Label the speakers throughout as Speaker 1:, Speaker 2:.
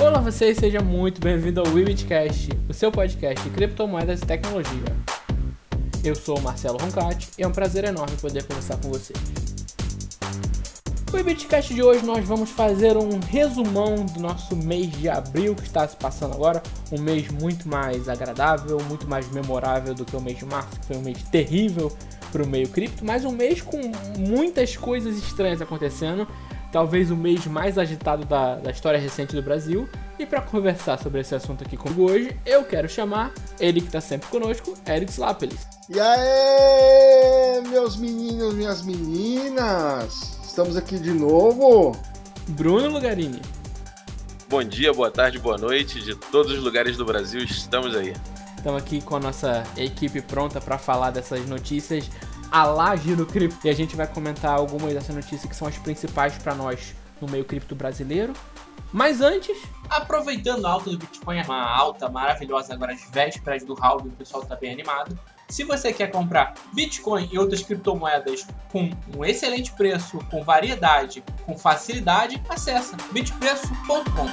Speaker 1: Olá vocês, seja muito bem-vindo ao Wibitcast, o seu podcast de criptomoedas e tecnologia. Eu sou o Marcelo Roncati e é um prazer enorme poder conversar com vocês. No Wibitcast de hoje nós vamos fazer um resumão do nosso mês de abril que está se passando agora, um mês muito mais agradável, muito mais memorável do que o mês de março, que foi um mês terrível para o meio cripto, mas um mês com muitas coisas estranhas acontecendo talvez o mês mais agitado da, da história recente do Brasil. E para conversar sobre esse assunto aqui comigo hoje, eu quero chamar ele que está sempre conosco, Eric Slapelis.
Speaker 2: E aí, meus meninos, minhas meninas! Estamos aqui de novo.
Speaker 1: Bruno Lugarini.
Speaker 3: Bom dia, boa tarde, boa noite de todos os lugares do Brasil, estamos aí.
Speaker 1: Estamos aqui com a nossa equipe pronta para falar dessas notícias a lá Giro Cripto. E a gente vai comentar algumas dessas notícias que são as principais para nós no meio cripto brasileiro. Mas antes.
Speaker 4: Aproveitando a alta do Bitcoin, uma alta maravilhosa agora às vésperas do halving, o pessoal está bem animado. Se você quer comprar Bitcoin e outras criptomoedas com um excelente preço, com variedade, com facilidade, acessa bitpreço.com.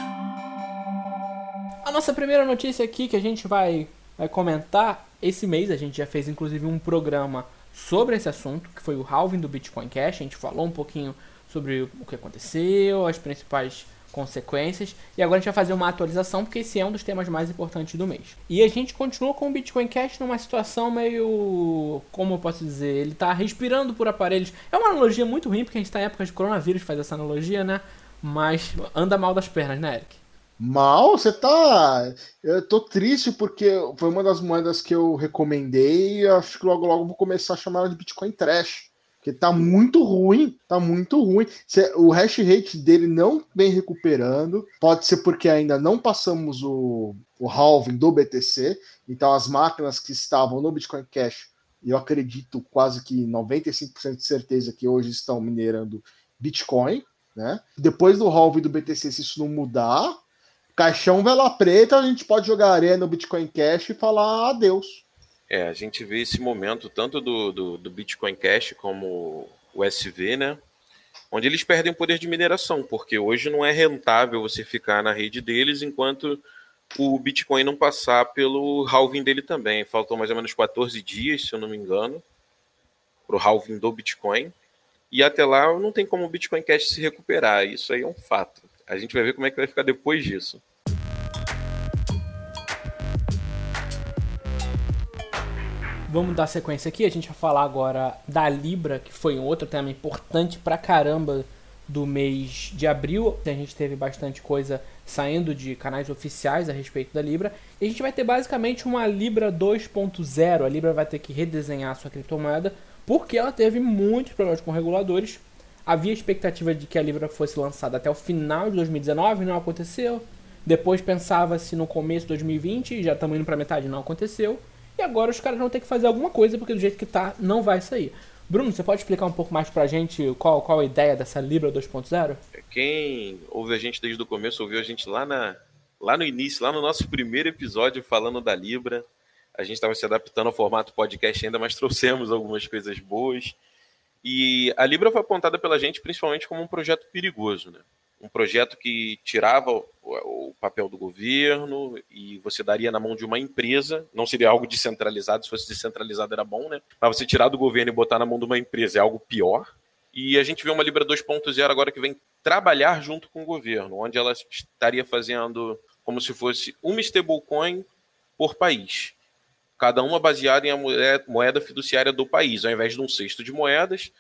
Speaker 1: A nossa primeira notícia aqui que a gente vai, vai comentar, esse mês a gente já fez inclusive um programa sobre esse assunto, que foi o halving do Bitcoin Cash. A gente falou um pouquinho sobre o que aconteceu, as principais consequências. E agora a gente vai fazer uma atualização, porque esse é um dos temas mais importantes do mês. E a gente continua com o Bitcoin Cash numa situação meio. Como eu posso dizer? Ele está respirando por aparelhos. É uma analogia muito ruim, porque a gente está em época de coronavírus, faz essa analogia, né? Mas anda mal das pernas, né, Eric?
Speaker 2: Mal? Você tá. Eu tô triste porque foi uma das moedas que eu recomendei e acho que logo logo vou começar a chamar ela de Bitcoin Trash. Porque tá muito ruim, tá muito ruim. O hash rate dele não vem recuperando. Pode ser porque ainda não passamos o, o halving do BTC. Então as máquinas que estavam no Bitcoin Cash, eu acredito quase que 95% de certeza que hoje estão minerando Bitcoin. Né? Depois do halving do BTC, se isso não mudar, Caixão Vela Preta, a gente pode jogar areia no Bitcoin Cash e falar adeus.
Speaker 3: É, a gente vê esse momento tanto do, do, do Bitcoin Cash como o SV, né? Onde eles perdem o poder de mineração, porque hoje não é rentável você ficar na rede deles enquanto o Bitcoin não passar pelo halving dele também. Faltam mais ou menos 14 dias, se eu não me engano, para o halving do Bitcoin. E até lá não tem como o Bitcoin Cash se recuperar. Isso aí é um fato. A gente vai ver como é que vai ficar depois disso.
Speaker 1: Vamos dar sequência aqui. A gente vai falar agora da Libra, que foi um outro tema importante pra caramba do mês de abril. A gente teve bastante coisa saindo de canais oficiais a respeito da Libra. E a gente vai ter basicamente uma Libra 2.0. A Libra vai ter que redesenhar a sua criptomoeda porque ela teve muitos problemas com reguladores Havia expectativa de que a Libra fosse lançada até o final de 2019, não aconteceu. Depois pensava-se no começo de 2020, já estamos indo para metade, não aconteceu. E agora os caras vão ter que fazer alguma coisa, porque do jeito que tá, não vai sair. Bruno, você pode explicar um pouco mais pra gente qual, qual a ideia dessa Libra 2.0?
Speaker 3: Quem ouve a gente desde o começo, ouviu a gente lá, na, lá no início, lá no nosso primeiro episódio falando da Libra. A gente estava se adaptando ao formato podcast ainda, mas trouxemos algumas coisas boas. E a Libra foi apontada pela gente principalmente como um projeto perigoso, né? Um projeto que tirava o, papel do governo e você daria na mão de uma empresa. Não seria algo descentralizado, se fosse descentralizado era bom, né? Mas você tirar do governo e botar na mão de uma empresa é algo pior. E a gente vê uma Libra 2.0 agora que vem trabalhar junto com o governo, onde ela estaria fazendo como se fosse uma stablecoin por país cada uma baseada em a moeda fiduciária do país. Ao invés de um cesto de moedas,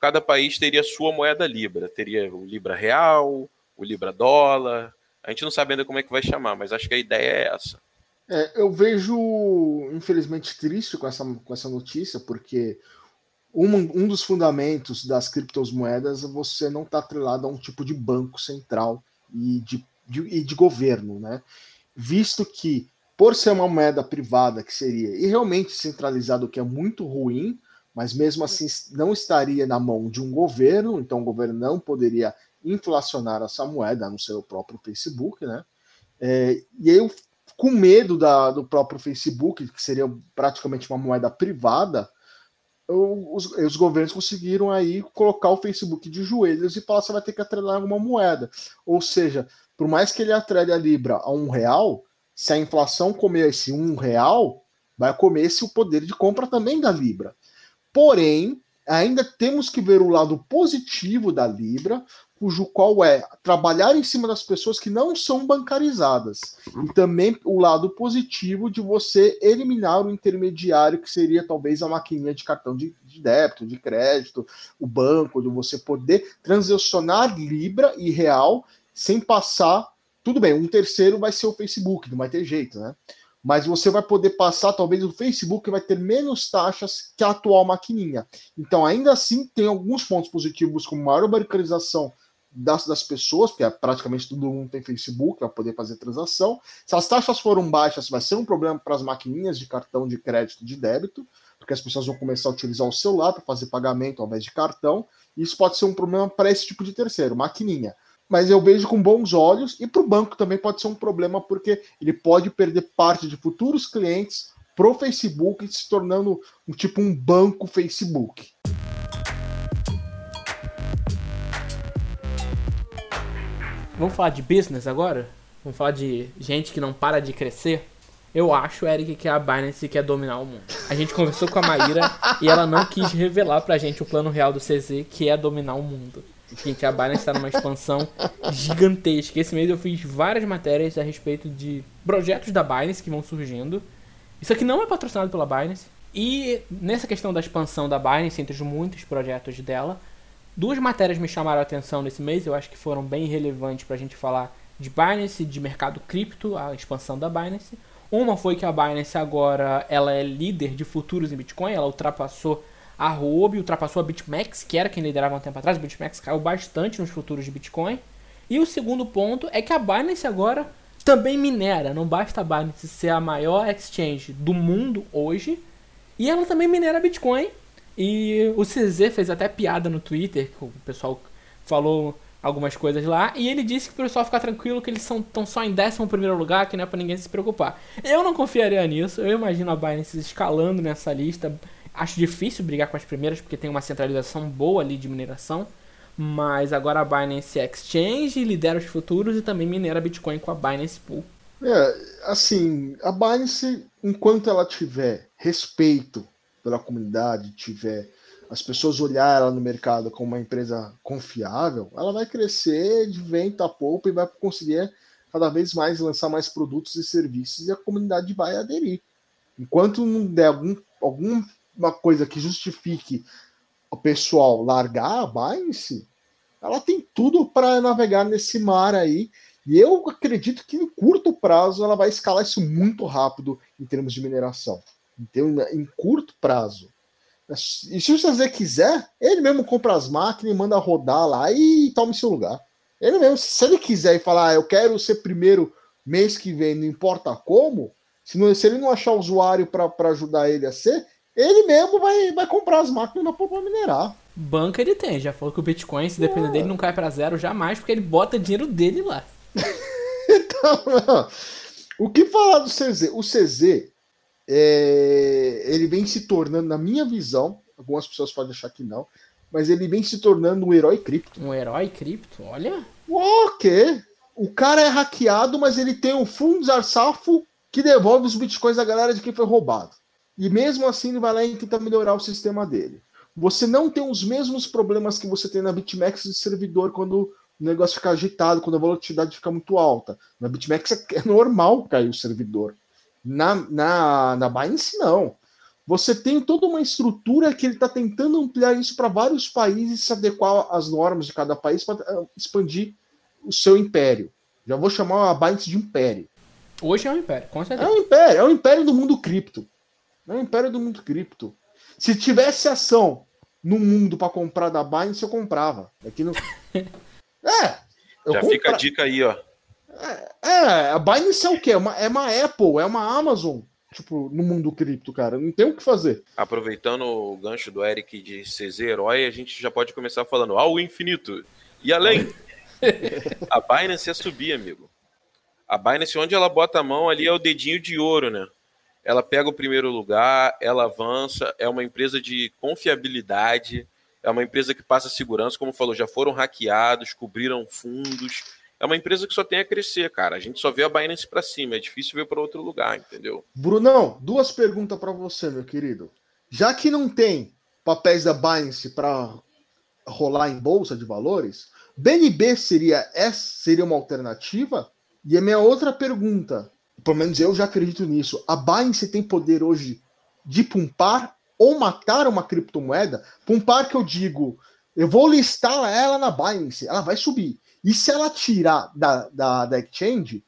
Speaker 3: cada país teria sua moeda Libra. Teria o Libra Real, o Libra Dólar. A gente não sabe ainda como é que vai chamar, mas acho que a ideia é essa.
Speaker 2: É, eu vejo, infelizmente, triste com essa, com essa notícia, porque um, um dos fundamentos das criptomoedas é você não estar tá atrelado a um tipo de banco central e de, de, e de governo, né? Visto que por ser uma moeda privada que seria e realmente centralizado, que é muito ruim, mas mesmo assim não estaria na mão de um governo, então o governo não poderia inflacionar essa moeda, a não ser o próprio Facebook, né? É, e aí, com medo da, do próprio Facebook, que seria praticamente uma moeda privada, os, os, governos conseguiram aí colocar o Facebook de joelhos e falar você vai ter que atrelar alguma moeda. Ou seja, por mais que ele atrele a Libra a um real, se a inflação comer esse um real, vai comer esse o poder de compra também da Libra. Porém, ainda temos que ver o lado positivo da Libra, cujo qual é trabalhar em cima das pessoas que não são bancarizadas. E também o lado positivo de você eliminar o intermediário, que seria talvez a maquininha de cartão de, de débito, de crédito, o banco, de você poder transacionar Libra e Real sem passar. Tudo bem, um terceiro vai ser o Facebook, não vai ter jeito, né? mas você vai poder passar, talvez o Facebook vai ter menos taxas que a atual maquininha. Então, ainda assim, tem alguns pontos positivos, como maior bancarização das, das pessoas, porque é praticamente todo mundo tem Facebook, vai poder fazer transação. Se as taxas foram baixas, vai ser um problema para as maquininhas de cartão de crédito de débito, porque as pessoas vão começar a utilizar o celular para fazer pagamento ao invés de cartão. Isso pode ser um problema para esse tipo de terceiro, maquininha mas eu vejo com bons olhos e para o banco também pode ser um problema porque ele pode perder parte de futuros clientes pro Facebook se tornando um tipo um banco Facebook.
Speaker 1: Vamos falar de business agora? Vamos falar de gente que não para de crescer? Eu acho, Eric, que a Binance quer dominar o mundo. A gente conversou com a Maíra e ela não quis revelar pra gente o plano real do CZ, que é dominar o mundo. Gente, a Binance está numa expansão gigantesca. Esse mês eu fiz várias matérias a respeito de projetos da Binance que vão surgindo. Isso aqui não é patrocinado pela Binance. E nessa questão da expansão da Binance, entre os muitos projetos dela, duas matérias me chamaram a atenção nesse mês. Eu acho que foram bem relevantes para a gente falar de Binance, de mercado cripto, a expansão da Binance. Uma foi que a Binance agora ela é líder de futuros em Bitcoin, ela ultrapassou a Huobi ultrapassou a BitMEX, que era quem liderava um tempo atrás. A BitMEX caiu bastante nos futuros de Bitcoin. E o segundo ponto é que a Binance agora também minera. Não basta a Binance ser a maior exchange do mundo hoje. E ela também minera Bitcoin. E o CZ fez até piada no Twitter, que o pessoal falou algumas coisas lá. E ele disse que o pessoal ficar tranquilo que eles estão só em 11 primeiro lugar, que não é pra ninguém se preocupar. Eu não confiaria nisso. Eu imagino a Binance escalando nessa lista Acho difícil brigar com as primeiras porque tem uma centralização boa ali de mineração. Mas agora a Binance Exchange lidera os futuros e também minera Bitcoin com a Binance Pool.
Speaker 2: É, assim, a Binance, enquanto ela tiver respeito pela comunidade, tiver as pessoas olhar ela no mercado como uma empresa confiável, ela vai crescer de vento a pouco e vai conseguir cada vez mais lançar mais produtos e serviços e a comunidade vai aderir. Enquanto não der algum, algum uma coisa que justifique o pessoal largar a Binance, ela tem tudo para navegar nesse mar aí. E eu acredito que em curto prazo ela vai escalar isso muito rápido em termos de mineração. Então, em curto prazo. E se o José quiser, ele mesmo compra as máquinas e manda rodar lá e tome seu lugar. Ele mesmo, se ele quiser e falar, ah, eu quero ser primeiro mês que vem, não importa como, se, não, se ele não achar usuário para ajudar ele a ser, ele mesmo vai, vai comprar as máquinas para minerar.
Speaker 1: Banca ele tem, já falou que o Bitcoin, se depender é. dele, não cai para zero jamais, porque ele bota dinheiro dele lá.
Speaker 2: então, não. o que falar do CZ? O CZ, é, ele vem se tornando, na minha visão, algumas pessoas podem achar que não, mas ele vem se tornando um herói cripto.
Speaker 1: Um herói cripto? Olha.
Speaker 2: O quê? O cara é hackeado, mas ele tem um fundo safo que devolve os bitcoins à galera de quem foi roubado. E mesmo assim ele vai lá e tenta melhorar o sistema dele. Você não tem os mesmos problemas que você tem na BitMEX de servidor quando o negócio fica agitado, quando a volatilidade fica muito alta. Na BitMEX é, é normal cair o servidor. Na, na, na Binance, não. Você tem toda uma estrutura que ele está tentando ampliar isso para vários países, se adequar às normas de cada país para eh, expandir o seu império. Já vou chamar a Binance de império.
Speaker 1: Hoje é um império, com certeza.
Speaker 2: É um império, é um império do mundo cripto. É o império do mundo cripto. Se tivesse ação no mundo para comprar da Binance, eu comprava. Aqui no...
Speaker 3: É. Já compra... fica a dica aí, ó.
Speaker 2: É, é, a Binance é o quê? É uma, é uma Apple, é uma Amazon. Tipo, no mundo cripto, cara. Não tem o que fazer.
Speaker 3: Aproveitando o gancho do Eric de CZ Herói, a gente já pode começar falando ao infinito. E além. a Binance é subir, amigo. A Binance, onde ela bota a mão ali, é o dedinho de ouro, né? Ela pega o primeiro lugar, ela avança, é uma empresa de confiabilidade, é uma empresa que passa segurança, como falou, já foram hackeados, cobriram fundos. É uma empresa que só tem a crescer, cara. A gente só vê a Binance para cima, é difícil ver para outro lugar, entendeu?
Speaker 2: Brunão, duas perguntas para você, meu querido. Já que não tem papéis da Binance para rolar em bolsa de valores, BNB seria seria uma alternativa? E a minha outra pergunta, pelo menos eu já acredito nisso, a Binance tem poder hoje de pumpar ou matar uma criptomoeda? Pumpar que eu digo, eu vou listar ela na Binance, ela vai subir. E se ela tirar da, da, da exchange,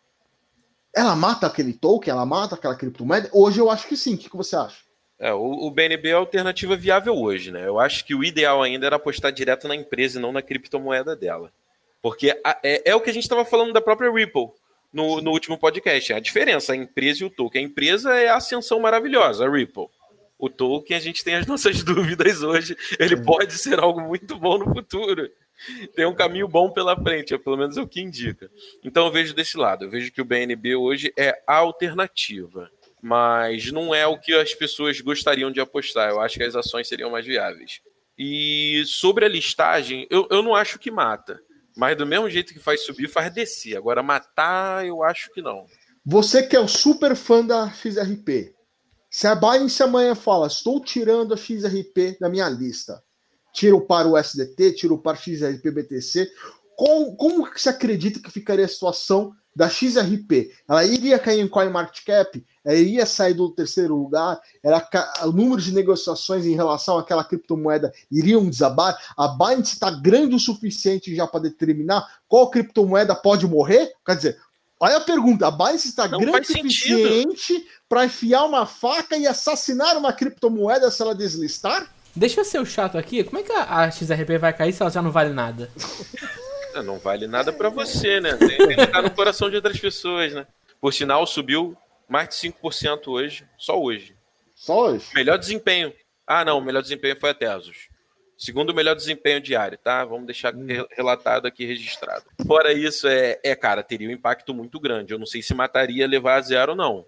Speaker 2: ela mata aquele token, ela mata aquela criptomoeda? Hoje eu acho que sim. O que, que você acha?
Speaker 3: É, o, o, BNB é a alternativa viável hoje, né? Eu acho que o ideal ainda era apostar direto na empresa e não na criptomoeda dela. Porque a, é, é, o que a gente estava falando da própria Ripple no, no último podcast. A diferença, a empresa e o token. A empresa é a ascensão maravilhosa, a Ripple. O token, a gente tem as nossas dúvidas hoje. Ele pode ser algo muito bom no futuro. Tem um caminho bom pela frente, é pelo menos é o que indica. Então eu vejo desse lado. Eu vejo que o BNB hoje é a alternativa mas não é o que as pessoas gostariam de apostar. Eu acho que as ações seriam mais viáveis. E sobre a listagem, eu, eu não acho que mata. Mas do mesmo jeito que faz subir, faz descer. Agora, matar, eu acho que não.
Speaker 2: Você que é o super fã da XRP, se a Binance amanhã fala, estou tirando a XRP da minha lista, tiro para o SDT, tiro para o XRP BTC, como, como você acredita que ficaria a situação da XRP? Ela iria cair em CoinMarketCap? Ela iria sair do terceiro lugar, era, o número de negociações em relação àquela criptomoeda iriam desabar, a Binance está grande o suficiente já para determinar qual criptomoeda pode morrer? Quer dizer, olha a pergunta, a Binance está grande o suficiente para enfiar uma faca e assassinar uma criptomoeda se ela deslistar?
Speaker 1: Deixa eu ser o chato aqui, como é que a, XRP vai cair se ela já não vale nada?
Speaker 3: Não vale nada para você, né? Tem que ficar no coração de outras pessoas, né? Por sinal, subiu mais de 5% hoje, só hoje.
Speaker 2: Só hoje?
Speaker 3: Melhor desempenho. Ah, não, o melhor desempenho foi a Tesos. Segundo melhor desempenho diário, tá? Vamos deixar hum. relatado aqui, registrado. Fora isso, é, é, cara, teria um impacto muito grande. Eu não sei se mataria levar a zero ou não.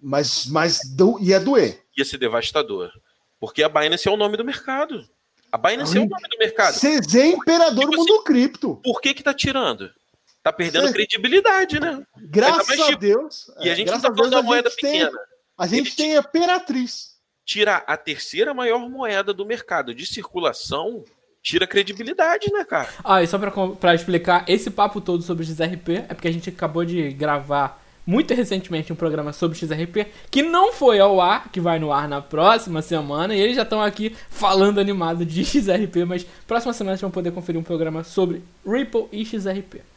Speaker 2: Mas, mas do, ia doer.
Speaker 3: Ia ser devastador. Porque a Binance é o nome do mercado. A Binance Ai, é o nome do mercado.
Speaker 2: CZ Imperador tipo Mundo Cripto.
Speaker 3: Por que que tá tirando? Tá perdendo credibilidade, né?
Speaker 2: Graças a tipo, Deus.
Speaker 3: E a gente não tá falando da moeda pequena.
Speaker 2: Tem, a gente Ele tem a Imperatriz.
Speaker 3: Tira a terceira maior moeda do mercado de circulação, tira credibilidade, né, cara?
Speaker 1: Ah, e só pra, pra explicar, esse papo todo sobre XRP é porque a gente acabou de gravar muito recentemente um programa sobre XRP que não foi ao ar, que vai no ar na próxima semana, e eles já estão aqui falando animado de XRP, mas próxima semana vocês vão poder conferir um programa sobre Ripple e XRP.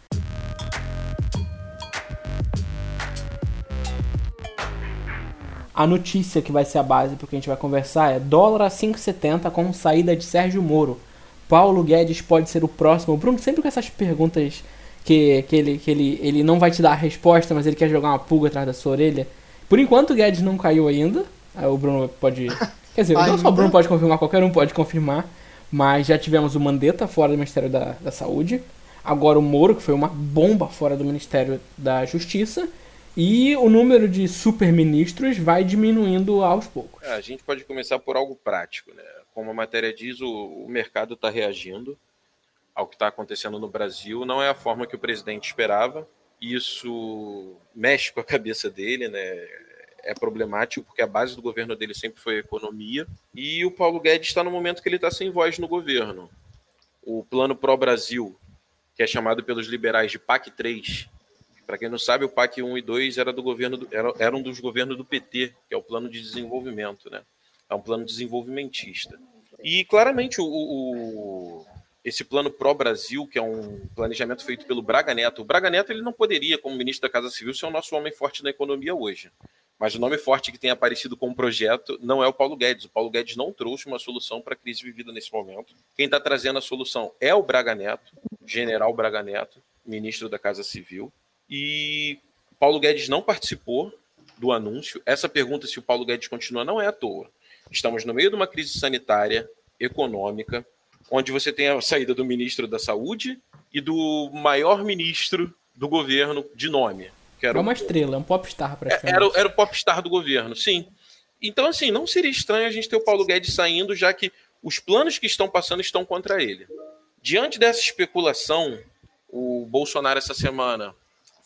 Speaker 1: A notícia que vai ser a base porque a gente vai conversar é dólar a 5,70 com saída de Sérgio Moro. Paulo Guedes pode ser o próximo. O Bruno sempre com essas perguntas que, que, ele, que ele, ele não vai te dar a resposta, mas ele quer jogar uma pulga atrás da sua orelha. Por enquanto o Guedes não caiu ainda. O Bruno pode. Quer dizer, não só o Bruno pode confirmar, qualquer um pode confirmar. Mas já tivemos o Mandetta fora do Ministério da, da Saúde. Agora o Moro, que foi uma bomba fora do Ministério da Justiça. E o número de superministros vai diminuindo aos poucos.
Speaker 3: É, a gente pode começar por algo prático. Né? Como a matéria diz, o, o mercado está reagindo ao que está acontecendo no Brasil. Não é a forma que o presidente esperava. Isso mexe com a cabeça dele, né? é problemático porque a base do governo dele sempre foi a economia. E o Paulo Guedes está no momento que ele está sem voz no governo. O plano Pro Brasil, que é chamado pelos liberais de PAC 3, para quem não sabe, o PAC 1 e 2 era do governo do, era, era um dos governos do PT, que é o plano de desenvolvimento, né? É um plano desenvolvimentista. E claramente o, o esse plano pró-Brasil, que é um planejamento feito pelo Braga Neto. O Braga Neto ele não poderia, como ministro da Casa Civil, ser o nosso homem forte na economia hoje. Mas o nome forte que tem aparecido como projeto não é o Paulo Guedes. O Paulo Guedes não trouxe uma solução para a crise vivida nesse momento. Quem está trazendo a solução é o Braga Neto, general Braga Neto, ministro da Casa Civil. E Paulo Guedes não participou do anúncio. Essa pergunta, se o Paulo Guedes continua, não é à toa. Estamos no meio de uma crise sanitária, econômica, onde você tem a saída do ministro da Saúde e do maior ministro do governo de nome. Que era
Speaker 1: é uma estrela, é um popstar praticamente.
Speaker 3: Era, era o popstar do governo, sim. Então, assim, não seria estranho a gente ter o Paulo Guedes saindo, já que os planos que estão passando estão contra ele. Diante dessa especulação, o Bolsonaro, essa semana,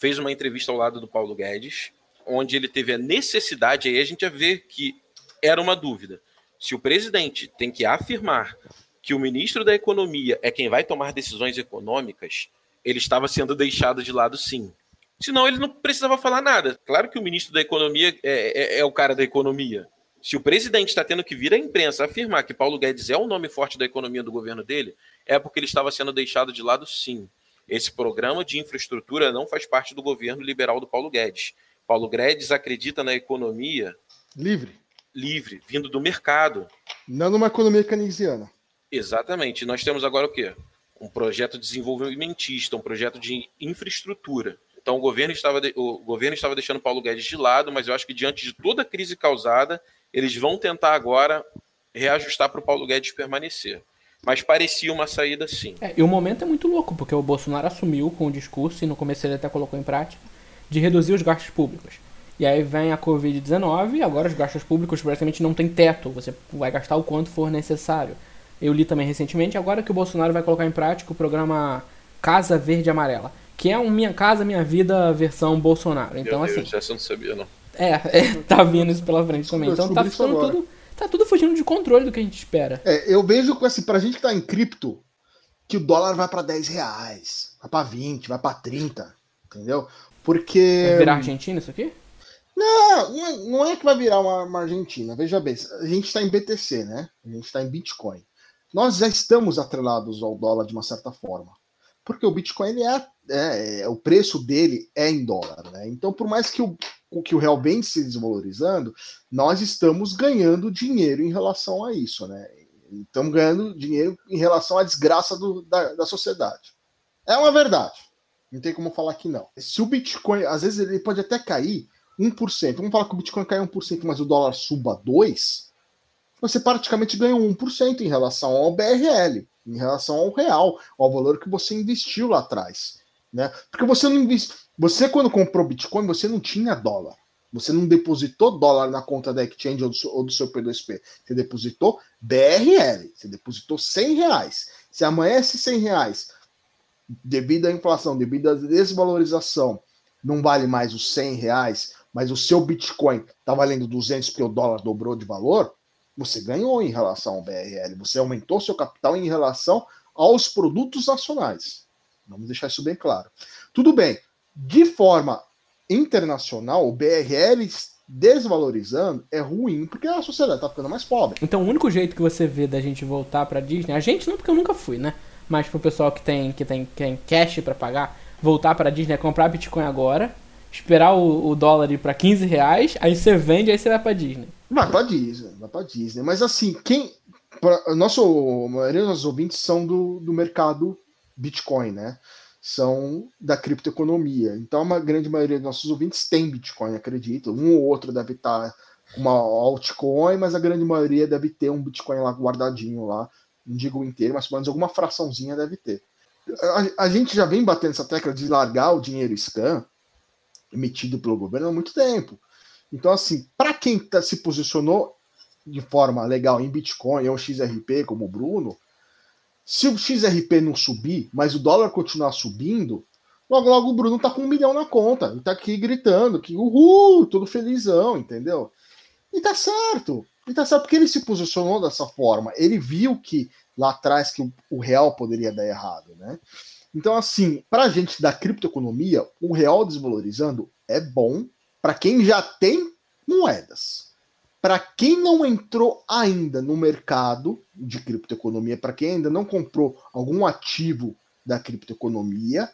Speaker 3: fez uma entrevista ao lado do Paulo Guedes, onde ele teve a necessidade, aí a gente ia ver que era uma dúvida. Se o presidente tem que afirmar que o ministro da Economia é quem vai tomar decisões econômicas, ele estava sendo deixado de lado sim. Senão ele não precisava falar nada. Claro que o ministro da Economia é, é, é o cara da economia. Se o presidente está tendo que vir à imprensa afirmar que Paulo Guedes é o nome forte da economia do governo dele, é porque ele estava sendo deixado de lado sim. Esse programa de infraestrutura não faz parte do governo liberal do Paulo Guedes. Paulo Guedes acredita na economia
Speaker 2: livre,
Speaker 3: livre, vindo do mercado.
Speaker 2: Não numa economia keynesiana.
Speaker 3: Exatamente. Nós temos agora o quê? Um projeto desenvolvimentista, um projeto de infraestrutura. Então o governo estava, o governo estava deixando Paulo Guedes de lado, mas eu acho que diante de toda a crise causada, eles vão tentar agora reajustar para o Paulo Guedes permanecer. Mas parecia uma saída sim.
Speaker 1: É, e o momento é muito louco, porque o Bolsonaro assumiu com o discurso, e no começo ele até colocou em prática, de reduzir os gastos públicos. E aí vem a Covid-19 e agora os gastos públicos praticamente não tem teto. Você vai gastar o quanto for necessário. Eu li também recentemente, agora que o Bolsonaro vai colocar em prática o programa Casa Verde Amarela, que é um Minha Casa Minha Vida versão Bolsonaro. Então,
Speaker 3: Meu Deus,
Speaker 1: assim.
Speaker 3: Essa eu não sabia, não.
Speaker 1: É, é, tá vindo isso pela frente também. Então tá ficando tudo. Tá tudo fugindo de controle do que a gente espera.
Speaker 2: É, eu vejo com assim, pra gente que tá em cripto, que o dólar vai para 10 reais, vai para 20, vai para 30, entendeu? Porque.
Speaker 1: Vai virar Argentina isso aqui?
Speaker 2: Não, não é, é que vai virar uma, uma Argentina. Veja bem, a gente está em BTC, né? A gente está em Bitcoin. Nós já estamos atrelados ao dólar de uma certa forma. Porque o Bitcoin ele é, é, é o preço dele é em dólar, né? Então, por mais que o, que o real vem se desvalorizando, nós estamos ganhando dinheiro em relação a isso, né? Estamos ganhando dinheiro em relação à desgraça do, da, da sociedade. É uma verdade. Não tem como falar que não. Se o Bitcoin, às vezes ele pode até cair 1%. Vamos falar que o Bitcoin cai 1%, mas o dólar suba 2%, você praticamente ganha 1% em relação ao BRL, em relação ao real, ao valor que você investiu lá atrás. Né? Porque você não. Você, quando comprou Bitcoin, você não tinha dólar. Você não depositou dólar na conta da Exchange ou do seu, ou do seu P2P. Você depositou BRL. Você depositou 100 reais. Se amanhã esses 100 reais, devido à inflação, devido à desvalorização, não vale mais os 100 reais, mas o seu Bitcoin está valendo 200 porque o dólar dobrou de valor, você ganhou em relação ao BRL. Você aumentou seu capital em relação aos produtos nacionais. Vamos deixar isso bem claro. Tudo bem, de forma internacional, o BRL desvalorizando é ruim porque a sociedade está ficando mais pobre.
Speaker 1: Então o único jeito que você vê da gente voltar para Disney, a gente não porque eu nunca fui, né? Mas pro pessoal que tem que tem, que tem cash para pagar, voltar para Disney é comprar Bitcoin agora, esperar o, o dólar ir para 15 reais, aí você vende, aí você vai para Disney.
Speaker 2: Vai para Disney, vai para Disney. Mas assim, quem pra, nosso, a maioria dos nossos ouvintes são do, do mercado Bitcoin, né? São da criptoeconomia. Então, a grande maioria dos nossos ouvintes tem Bitcoin, acredito. Um ou outro deve estar com uma altcoin, mas a grande maioria deve ter um Bitcoin lá guardadinho lá. Não digo inteiro, mas pelo menos alguma fraçãozinha deve ter. A, a, gente já vem batendo essa tecla de largar o dinheiro scan emitido pelo governo há muito tempo. Então, assim, para quem tá, se posicionou de forma legal em Bitcoin ou XRP, como o Bruno, se o XRP não subir, mas o dólar continuar subindo, logo logo o Bruno tá com um milhão na conta. Ele tá aqui gritando que uhul, todo felizão, entendeu? E tá certo. E tá certo porque ele se posicionou dessa forma. Ele viu que lá atrás que o real poderia dar errado, né? Então, assim, para a gente da criptoeconomia, o real desvalorizando é bom para quem já tem moedas. Para quem não entrou ainda no mercado de criptoeconomia, para quem ainda não comprou algum ativo da criptoeconomia,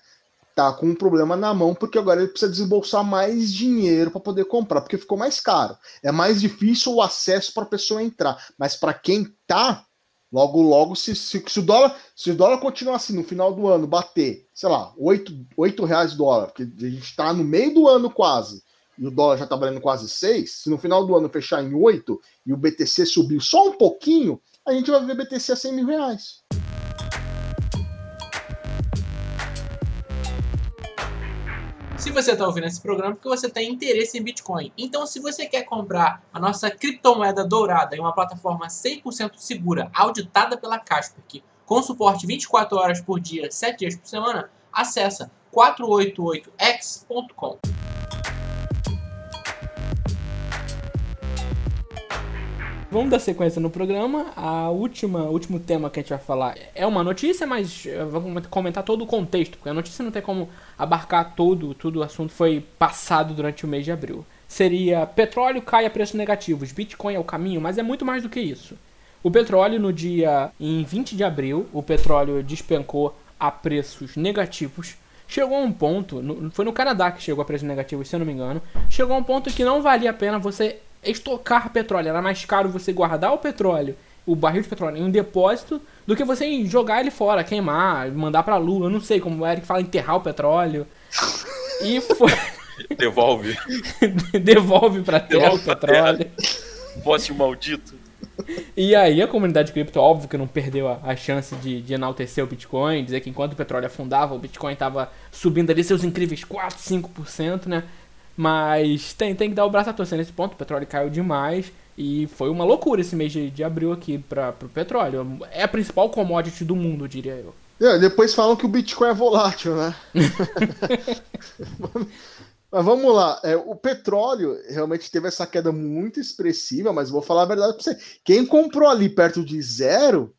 Speaker 2: tá com um problema na mão, porque agora ele precisa desembolsar mais dinheiro para poder comprar, porque ficou mais caro. É mais difícil o acesso para a pessoa entrar. Mas para quem tá Logo, logo, se, se, se, o dólar, se o dólar continuar assim no final do ano, bater, sei lá, 8, 8 reais dólar, porque a gente está no meio do ano quase, e o dólar já está valendo quase 6, se no final do ano fechar em 8 e o BTC subir só um pouquinho, a gente vai ver BTC a 100 mil reais.
Speaker 4: se você está ouvindo esse programa, porque você tem interesse em Bitcoin. Então, se você quer comprar a nossa criptomoeda dourada em uma plataforma 100% segura, auditada pela Kaspersky, com suporte 24 horas por dia, 7 dias por semana, acessa 488x.com.
Speaker 1: Vamos dar sequência no programa. A última, último tema que a gente vai falar é uma notícia, mas vamos comentar todo o contexto, porque a notícia não tem como abarcar todo, todo o assunto foi passado durante o mês de abril. Seria petróleo cai a preços negativos, Bitcoin é o caminho, mas é muito mais do que isso. O petróleo no dia em 20 de abril, o petróleo despencou a preços negativos. Chegou a um ponto, foi no Canadá que chegou a preços negativos, se eu não me engano. Chegou a um ponto que não valia a pena você estocar petróleo. Era mais caro você guardar o petróleo, o barril de petróleo, em um depósito, do que você jogar ele fora, queimar, mandar pra lua. Eu não sei como o Eric fala, enterrar o petróleo. E foi.
Speaker 3: Devolve.
Speaker 1: Devolve pra terra o petróleo.
Speaker 3: Posse maldito.
Speaker 1: E aí a comunidade cripto, óbvio que não perdeu a, a chance de, de, enaltecer o Bitcoin, dizer que enquanto o petróleo afundava, o Bitcoin estava subindo ali seus incríveis 4, 5%, né? Mas tem, tem que dar o braço a torcer nesse ponto. O petróleo caiu demais. E foi uma loucura esse mês de, de abril aqui para o petróleo. É a principal commodity do mundo, diria eu.
Speaker 2: É, depois falam que o Bitcoin é volátil, né? mas vamos lá. É, o petróleo realmente teve essa queda muito expressiva, mas vou falar a verdade para você. Quem comprou ali perto de zero,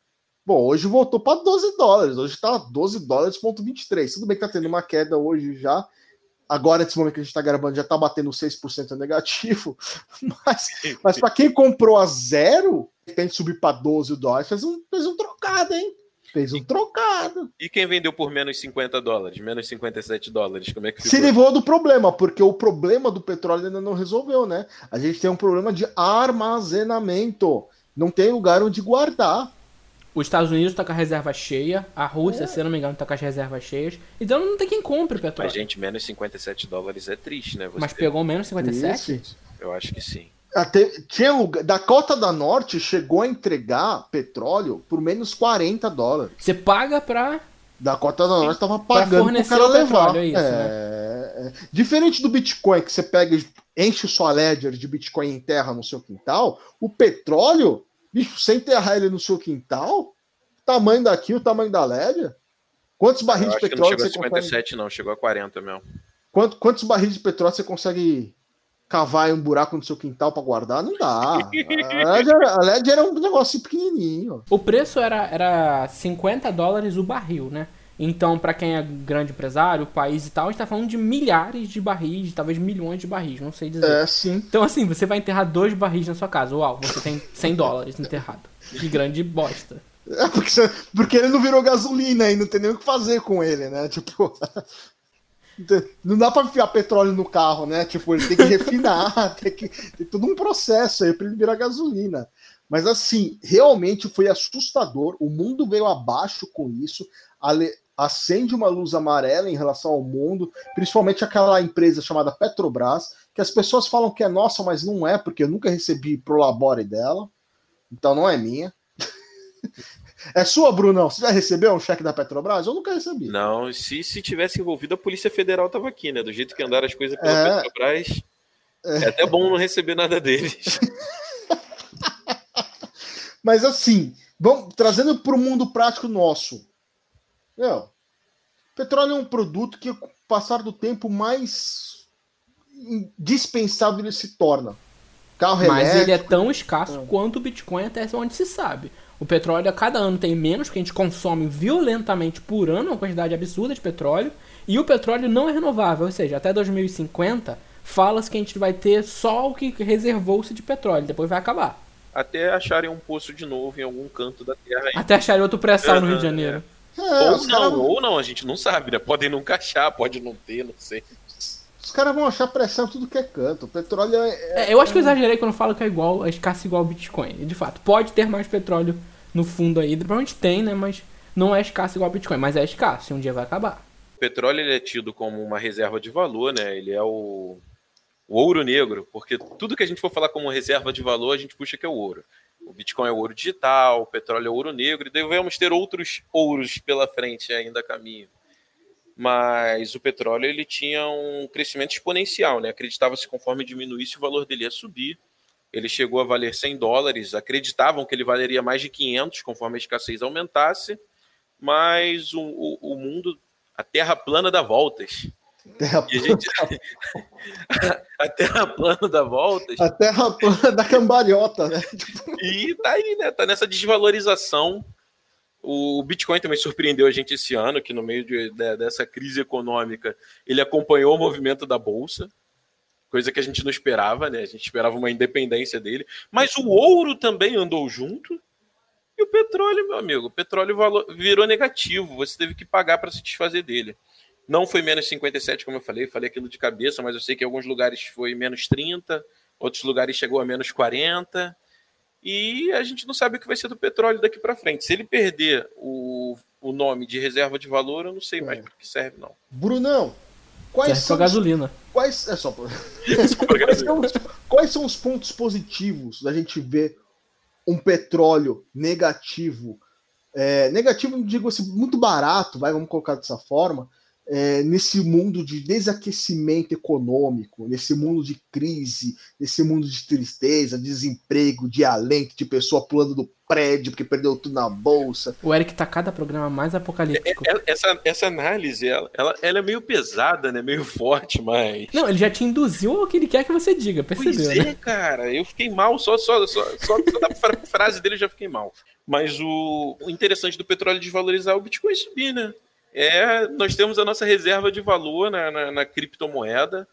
Speaker 2: bom, hoje voltou para 12 dólares. Hoje está 12 dólares, ponto 23. Tudo bem que está tendo uma queda hoje já, Agora, nesse momento que a gente está gravando, já está batendo 6% negativo. Mas, mas para quem comprou a zero, tem que subir para 12 dólares, fez um, fez um trocado, hein? Fez um trocado.
Speaker 3: E quem vendeu por menos 50 dólares, menos 57 dólares, como é que
Speaker 2: ficou? Se livrou do problema, porque o problema do petróleo ainda não resolveu, né? A gente tem um problema de armazenamento. Não tem lugar onde guardar.
Speaker 1: Os Estados Unidos está com a reserva cheia, a Rússia, é. se eu não me engano, está com as reservas cheias. Então não tem quem compre petróleo.
Speaker 3: Mas, gente, menos 57 dólares é triste, né?
Speaker 1: Você Mas pegou menos 57?
Speaker 3: Isso. Eu acho que sim.
Speaker 2: Até, tinha lugar, Dakota da Norte chegou a entregar petróleo por menos 40 dólares.
Speaker 1: Você paga pra.
Speaker 2: Dakota da Norte estava pagando pro cara levar. É isso, é... Né? Diferente do Bitcoin, que você pega, enche sua ledger de Bitcoin em terra no seu quintal, o petróleo Bicho, sem enterrar ele no seu quintal? Tamanho daqui, o tamanho da Lédia? Quantos barris de petróleo
Speaker 3: não chegou a 57, consegue... não, chegou a 40 mesmo.
Speaker 2: Quanto, quantos barris de petróleo você consegue cavar em um buraco no seu quintal para guardar? Não dá. A LED, era um negócio pequenininho.
Speaker 1: O preço era, era 50 dólares o barril, né? Então, para quem é grande empresário, país e tal, a gente tá falando de milhares de barris, talvez milhões de barris, não sei dizer.
Speaker 2: É, sim.
Speaker 1: Então, assim, você vai enterrar dois barris na sua casa. Uau, você tem 100 dólares enterrado. Que grande bosta.
Speaker 2: É, porque, porque ele não virou gasolina e não tem nem o que fazer com ele, né? Tipo. Não dá para enfiar petróleo no carro, né? Tipo, ele tem que refinar, tem, que, tem todo um processo aí para ele virar gasolina. Mas assim, realmente foi assustador. O mundo veio abaixo com isso acende uma luz amarela em relação ao mundo, principalmente aquela empresa chamada Petrobras, que as pessoas falam que é nossa, mas não é, porque eu nunca recebi pro labore dela, então não é minha. É sua, Brunão? Você já recebeu um cheque da Petrobras? Eu nunca recebi.
Speaker 3: Não, se, se tivesse envolvido, a Polícia Federal tava aqui, né? Do jeito que andaram as coisas pela é... Petrobras, é... é até bom não receber nada deles.
Speaker 2: Mas assim, vamos trazendo para o mundo prático nosso. Meu, petróleo é um produto que, com o passar do tempo, mais indispensável ele se torna.
Speaker 1: Carro Mas elétrico, ele é tão escasso é. quanto o Bitcoin até onde se sabe. O petróleo a cada ano tem menos, porque a gente consome violentamente por ano uma quantidade absurda de petróleo, e o petróleo não é renovável, ou seja, até 2050 fala-se que a gente vai ter só o que reservou-se de petróleo, depois vai acabar.
Speaker 3: Até acharem um poço de novo em algum canto da Terra. Aí.
Speaker 1: Até acharem outro pré-sal uhum, no Rio de Janeiro. É.
Speaker 3: É, ou não, cara... ou não, a gente não sabe, né? Podem nunca achar, pode não ter, não sei.
Speaker 2: Os caras vão achar pressão tudo que é canto. O petróleo é.
Speaker 1: é eu acho que eu exagerei quando eu falo que é igual, é escasso igual ao Bitcoin. De fato, pode ter mais petróleo no fundo aí. Provavelmente tem, né? Mas não é escasso igual ao Bitcoin, mas é escasso e um dia vai acabar.
Speaker 3: O petróleo ele é tido como uma reserva de valor, né? Ele é o, o ouro negro, porque tudo que a gente for falar como reserva de valor, a gente puxa que é o ouro. O Bitcoin é ouro digital, o petróleo é ouro negro, e devemos ter outros ouros pela frente ainda a caminho. mas o petróleo ele tinha um crescimento exponencial, né? Acreditava-se conforme diminuísse o valor dele ia subir. Ele chegou a valer 100 dólares, acreditavam que ele valeria mais de 500 conforme a escassez aumentasse, mas o, o, o mundo, a terra plana dá voltas.
Speaker 2: Terra
Speaker 3: E a, gente... a terra plana dá voltas.
Speaker 2: A terra plana da cambalhota, né?
Speaker 3: E tá aí, né? Tá nessa desvalorização. O Bitcoin também surpreendeu a gente esse ano, que no meio de, de, dessa crise econômica, ele acompanhou o movimento da Bolsa, coisa que a gente não esperava, né? A gente esperava uma independência dele. Mas o ouro também andou junto. E o petróleo, meu amigo, o petróleo virou negativo. Você teve que pagar para se desfazer dele. Não foi menos 57, como eu falei, falei aquilo de cabeça, mas eu sei que em alguns lugares foi menos 30, outros lugares chegou a menos 40. E a gente não sabe o que vai ser do petróleo daqui para frente. Se ele perder o, o nome de reserva de valor, eu não sei mais
Speaker 2: É.
Speaker 3: para que serve, não.
Speaker 2: Brunão, quais
Speaker 1: Serve
Speaker 2: são, os,
Speaker 1: gasolina.
Speaker 2: quais, é só, pra-
Speaker 3: Só pra
Speaker 2: quais, são os, quais são os pontos positivos da gente ver um petróleo negativo? É, negativo, digo assim, muito barato, vai, vamos colocar dessa forma, é, nesse mundo de desaquecimento econômico, nesse mundo de crise, nesse mundo de tristeza, desemprego, de alento, de pessoa pulando do prédio porque perdeu tudo na bolsa.
Speaker 1: O Eric tá cada programa mais apocalíptico.
Speaker 3: É- Essa, essa análise, ela, ela, ela é meio pesada, né? Meio forte, mas.
Speaker 1: Não, ele já te induziu ao que ele quer que você diga,
Speaker 3: Pois
Speaker 1: percebeu, né?
Speaker 3: é, cara, eu fiquei mal, só, só, só, só, só da fra- frase dele eu já fiquei mal. Mas o, o interessante do petróleo desvalorizar é o Bitcoin subir, né? É, nós temos a nossa reserva de valor na, na, na criptomoeda,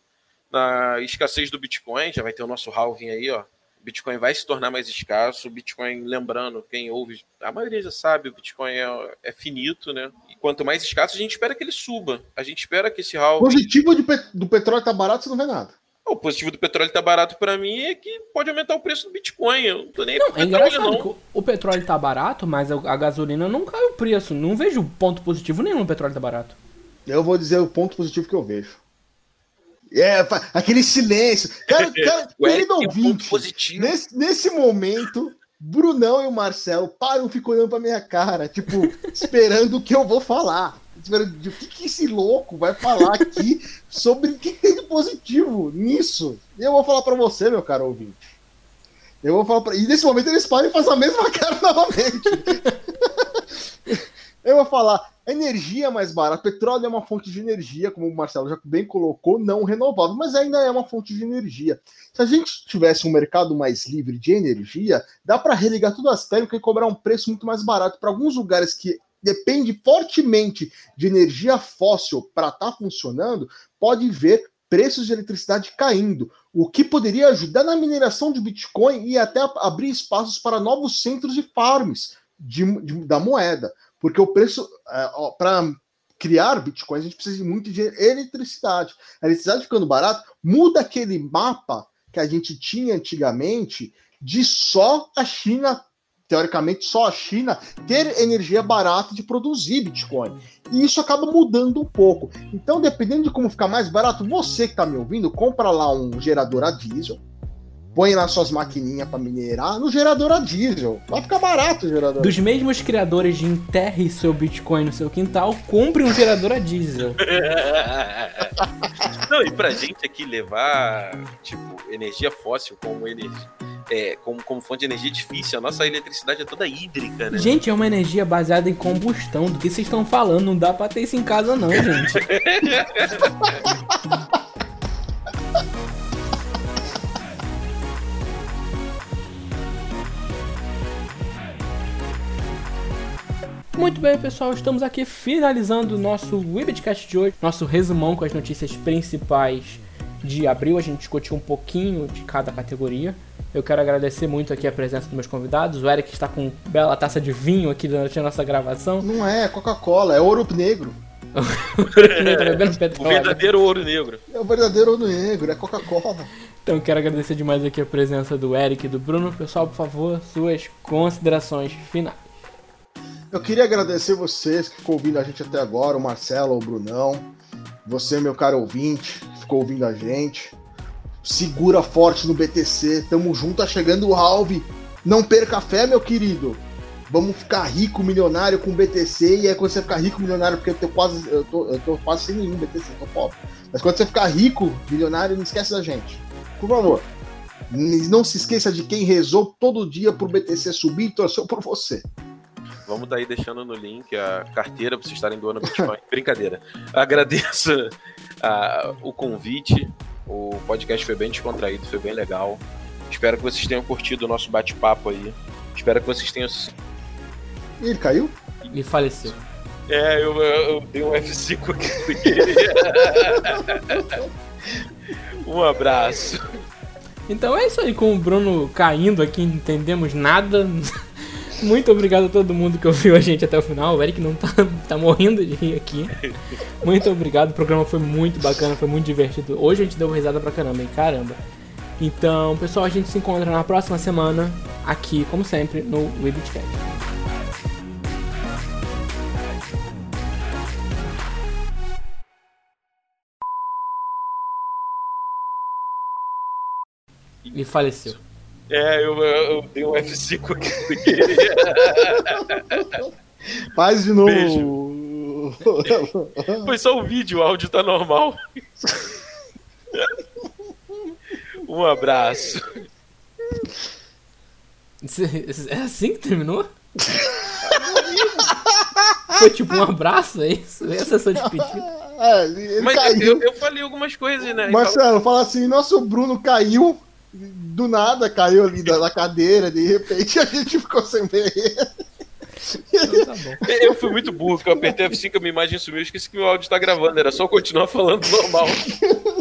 Speaker 3: na escassez do Bitcoin, já vai ter o nosso halving aí, ó. O Bitcoin vai se tornar mais escasso. O Bitcoin, lembrando, quem ouve, a maioria já sabe, o Bitcoin é, é finito, né? E quanto mais escasso, a gente espera que ele suba. A gente espera que esse halving
Speaker 2: Positivo de pe- do petróleo tá barato, você não vê nada.
Speaker 3: O positivo do petróleo tá barato para mim é que pode aumentar o preço do Bitcoin. Eu não tô nem
Speaker 1: Não, é engraçado
Speaker 3: não.
Speaker 1: que o- petróleo tá barato, mas a gasolina não caiu o preço. Não vejo ponto positivo nenhum no petróleo tá barato.
Speaker 2: Eu vou dizer o ponto positivo que eu vejo. É, aquele silêncio. Cara, cara querido
Speaker 3: um
Speaker 2: ouvinte,
Speaker 3: positivo.
Speaker 2: nesse, nesse momento, Brunão e o Marcelo param e ficam olhando pra minha cara, tipo, esperando o que eu vou falar. O que, que esse louco vai falar aqui sobre o que tem de positivo nisso. Eu vou falar pra você, meu caro ouvinte. Eu vou falar pra... E nesse momento eles param e fazem a mesma cara novamente. Eu vou falar, energia é mais barata. Petróleo é uma fonte de energia, como o Marcelo já bem colocou, não renovável, mas ainda é uma fonte de energia. Se a gente tivesse um mercado mais livre de energia, dá para religar todas as térmicas e cobrar um preço muito mais barato. Para alguns lugares que depende fortemente de energia fóssil para estar funcionando, pode ver preços de eletricidade caindo, o que poderia ajudar na mineração de Bitcoin e até abrir espaços para novos centros de farms de, de- da moeda. Porque o preço, para criar bitcoins, a gente precisa de muito de eletricidade. A eletricidade ficando barata, muda aquele mapa que a gente tinha antigamente de só a China, teoricamente só a China, ter energia barata de produzir Bitcoin. E isso acaba mudando um pouco. Então, dependendo de como ficar mais barato, você que está me ouvindo, compra lá um gerador a diesel, põe lá suas maquininhas para minerar no gerador a diesel. Vai ficar barato o gerador.
Speaker 1: Dos mesmos criadores de enterre seu Bitcoin no seu quintal, compre um gerador a diesel.
Speaker 3: Não, e pra gente aqui levar, tipo, energia fóssil como energia. É, como, como fonte de energia difícil, a nossa eletricidade é toda hídrica, né?
Speaker 1: Gente, é uma energia baseada em combustão. Do que vocês estão falando? Não dá pra ter isso em casa, não, gente. Muito bem, pessoal, estamos aqui finalizando o nosso Webcast de hoje, nosso resumão com as notícias principais de abril. A gente discutiu um pouquinho de cada categoria. Eu quero agradecer muito aqui a presença dos meus convidados. O Eric está com bela taça de vinho aqui durante a nossa gravação.
Speaker 2: Não é Coca-Cola, é ouro negro.
Speaker 1: tá bebendo
Speaker 3: O verdadeiro ouro negro.
Speaker 2: É o verdadeiro ouro negro, é Coca-Cola.
Speaker 1: Então quero agradecer demais aqui a presença do Eric e do Bruno. Pessoal, por favor, suas considerações finais.
Speaker 2: Eu queria agradecer vocês que ficou ouvindo a gente até agora, o Marcelo, o Brunão, você, meu caro ouvinte, que ficou ouvindo a gente. Segura forte no BTC, tamo junto, tá chegando o Halve. Não perca a fé, meu querido. vamos ficar rico, milionário com BTC, e aí quando você ficar rico, milionário, porque eu tô quase, eu tô, eu tô quase sem nenhum BTC, tô pobre. Mas quando você ficar rico, milionário, não esquece da gente. Por favor. Não se esqueça de quem rezou todo dia pro BTC subir e torceu por você.
Speaker 3: Vamos daí deixando no link a carteira para vocês estarem doando Bitcoin. Brincadeira. Agradeço a, o convite. O podcast foi bem descontraído, foi bem legal. Espero que vocês tenham curtido o nosso bate-papo aí. Espero que vocês tenham.
Speaker 2: E ele caiu?
Speaker 1: E faleceu.
Speaker 3: É, eu, eu, eu dei um F5 aqui. um abraço.
Speaker 1: Então é isso aí, com o Bruno caindo aqui, não entendemos nada. Muito obrigado a todo mundo que ouviu a gente até o final. O Eric não tá, tá morrendo de rir aqui. Muito obrigado, o programa foi muito bacana, foi muito divertido. Hoje a gente deu risada pra caramba, hein? Caramba. Então, pessoal, a gente se encontra na próxima semana, aqui, como sempre, no Webcast. E faleceu.
Speaker 3: É, eu, eu dei um F5 aqui.
Speaker 2: Faz de novo.
Speaker 3: Foi só o vídeo, o áudio tá normal. Um abraço.
Speaker 1: É assim que terminou? Foi tipo um abraço, é isso? Essa é a sua despedida?
Speaker 2: É, ele
Speaker 3: Mas
Speaker 2: caiu.
Speaker 3: eu, eu falei algumas coisas, né?
Speaker 2: Marcelo, fala assim: nosso Bruno caiu, do nada caiu ali da, da cadeira, de repente a gente ficou sem ver ele.
Speaker 1: Então tá bom.
Speaker 3: Eu fui muito burro, que eu apertei F5, a minha imagem sumiu, eu esqueci que o áudio tá gravando, era só continuar falando normal.